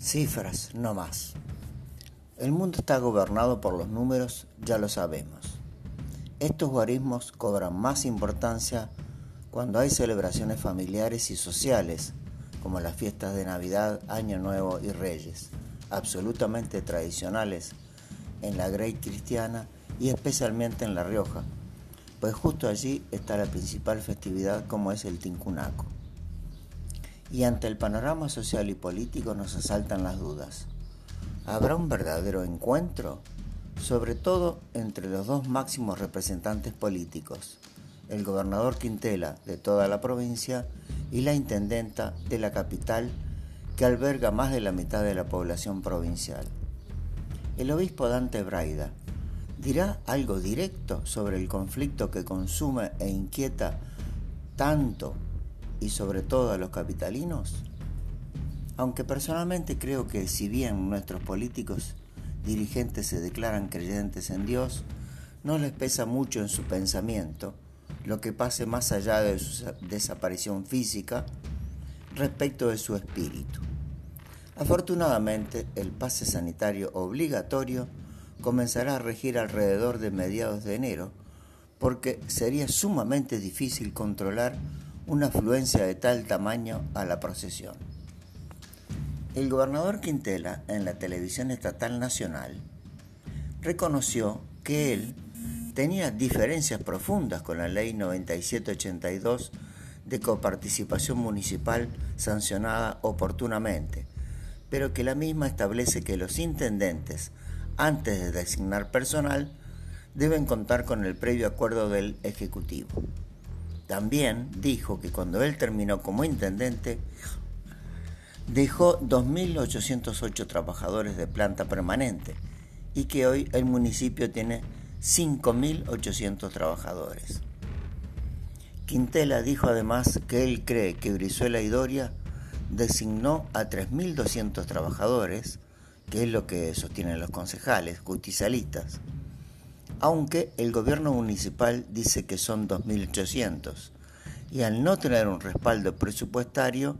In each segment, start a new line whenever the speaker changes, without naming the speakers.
Cifras, no más. El mundo está gobernado por los números, ya lo sabemos. Estos guarismos cobran más importancia cuando hay celebraciones familiares y sociales, como las fiestas de Navidad, Año Nuevo y Reyes, absolutamente tradicionales en la Grey cristiana y especialmente en La Rioja, pues justo allí está la principal festividad como es el Tincunaco. Y ante el panorama social y político nos asaltan las dudas. ¿Habrá un verdadero encuentro? Sobre todo entre los dos máximos representantes políticos, el gobernador Quintela de toda la provincia y la intendenta de la capital que alberga más de la mitad de la población provincial. El obispo Dante Braida dirá algo directo sobre el conflicto que consume e inquieta tanto y sobre todo a los capitalinos? Aunque personalmente creo que si bien nuestros políticos dirigentes se declaran creyentes en Dios, no les pesa mucho en su pensamiento lo que pase más allá de su desaparición física respecto de su espíritu. Afortunadamente, el pase sanitario obligatorio comenzará a regir alrededor de mediados de enero, porque sería sumamente difícil controlar una afluencia de tal tamaño a la procesión. El gobernador Quintela, en la televisión estatal nacional, reconoció que él tenía diferencias profundas con la ley 9782 de coparticipación municipal sancionada oportunamente, pero que la misma establece que los intendentes, antes de designar personal, deben contar con el previo acuerdo del Ejecutivo. También dijo que cuando él terminó como intendente, dejó 2.808 trabajadores de planta permanente y que hoy el municipio tiene 5.800 trabajadores. Quintela dijo además que él cree que Brizuela y Doria designó a 3.200 trabajadores, que es lo que sostienen los concejales, justicialistas, aunque el gobierno municipal dice que son 2.800, y al no tener un respaldo presupuestario,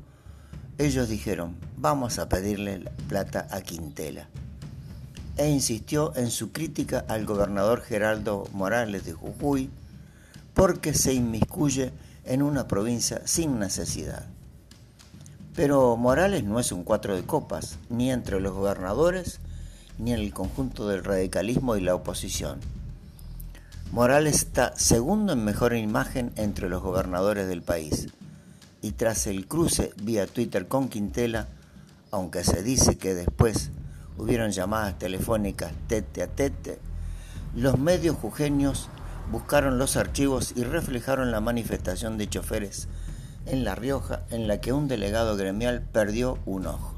ellos dijeron, vamos a pedirle la plata a Quintela. E insistió en su crítica al gobernador Geraldo Morales de Jujuy porque se inmiscuye en una provincia sin necesidad. Pero Morales no es un cuatro de copas, ni entre los gobernadores, ni en el conjunto del radicalismo y la oposición. Morales está segundo en mejor imagen entre los gobernadores del país. Y tras el cruce vía Twitter con Quintela, aunque se dice que después hubieron llamadas telefónicas tete a tete, los medios jujeños buscaron los archivos y reflejaron la manifestación de choferes en La Rioja en la que un delegado gremial perdió un ojo.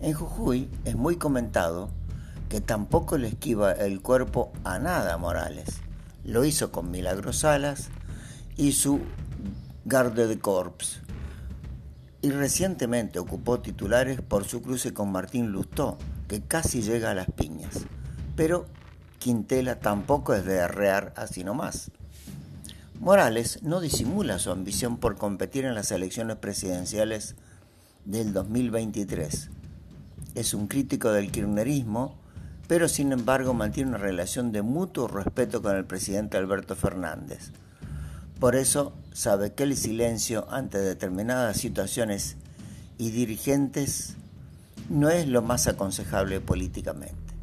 En Jujuy es muy comentado que tampoco le esquiva el cuerpo a nada Morales. Lo hizo con Milagros Salas y su Garde de Corps. Y recientemente ocupó titulares por su cruce con Martín Lustó, que casi llega a las piñas. Pero Quintela tampoco es de arrear así nomás. Morales no disimula su ambición por competir en las elecciones presidenciales del 2023. Es un crítico del kirchnerismo pero sin embargo mantiene una relación de mutuo respeto con el presidente Alberto Fernández. Por eso sabe que el silencio ante determinadas situaciones y dirigentes no es lo más aconsejable políticamente.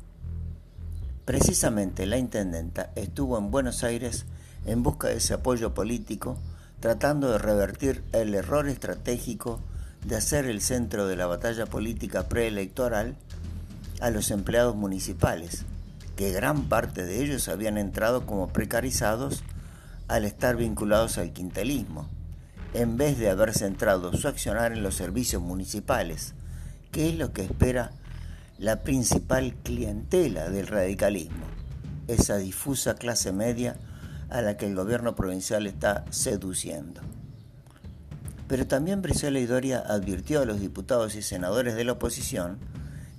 Precisamente la intendenta estuvo en Buenos Aires en busca de ese apoyo político, tratando de revertir el error estratégico de hacer el centro de la batalla política preelectoral a los empleados municipales, que gran parte de ellos habían entrado como precarizados al estar vinculados al quintelismo, en vez de haber centrado su accionar en los servicios municipales, que es lo que espera la principal clientela del radicalismo, esa difusa clase media a la que el gobierno provincial está seduciendo. Pero también Brizuela Doria advirtió a los diputados y senadores de la oposición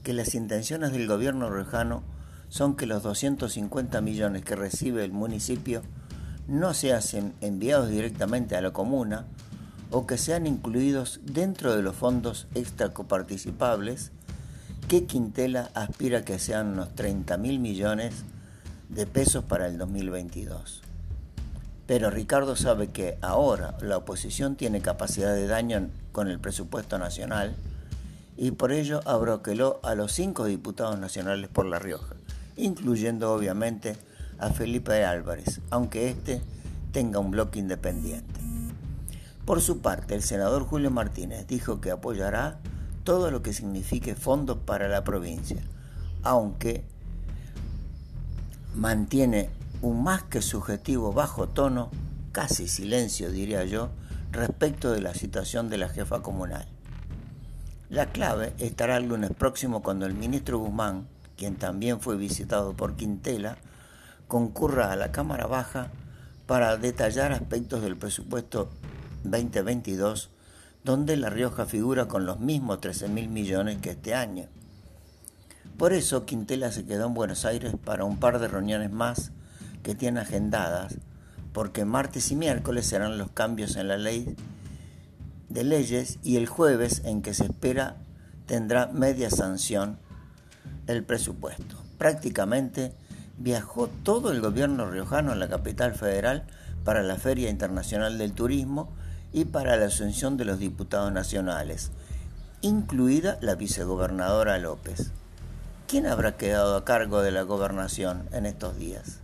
que las intenciones del gobierno rojano son que los 250 millones que recibe el municipio no se hacen enviados directamente a la comuna o que sean incluidos dentro de los fondos extracoparticipables que Quintela aspira que sean unos 30 mil millones de pesos para el 2022. Pero Ricardo sabe que ahora la oposición tiene capacidad de daño con el presupuesto nacional y por ello abroqueló a los cinco diputados nacionales por La Rioja, incluyendo obviamente a Felipe Álvarez, aunque éste tenga un bloque independiente. Por su parte, el senador Julio Martínez dijo que apoyará todo lo que signifique fondos para la provincia, aunque mantiene un más que subjetivo bajo tono, casi silencio diría yo, respecto de la situación de la jefa comunal. La clave estará el lunes próximo cuando el ministro Guzmán, quien también fue visitado por Quintela, concurra a la Cámara Baja para detallar aspectos del presupuesto 2022, donde La Rioja figura con los mismos 13 mil millones que este año. Por eso Quintela se quedó en Buenos Aires para un par de reuniones más que tiene agendadas, porque martes y miércoles serán los cambios en la ley de leyes y el jueves en que se espera tendrá media sanción el presupuesto. Prácticamente viajó todo el gobierno riojano a la capital federal para la Feria Internacional del Turismo y para la asunción de los diputados nacionales, incluida la vicegobernadora López. ¿Quién habrá quedado a cargo de la gobernación en estos días?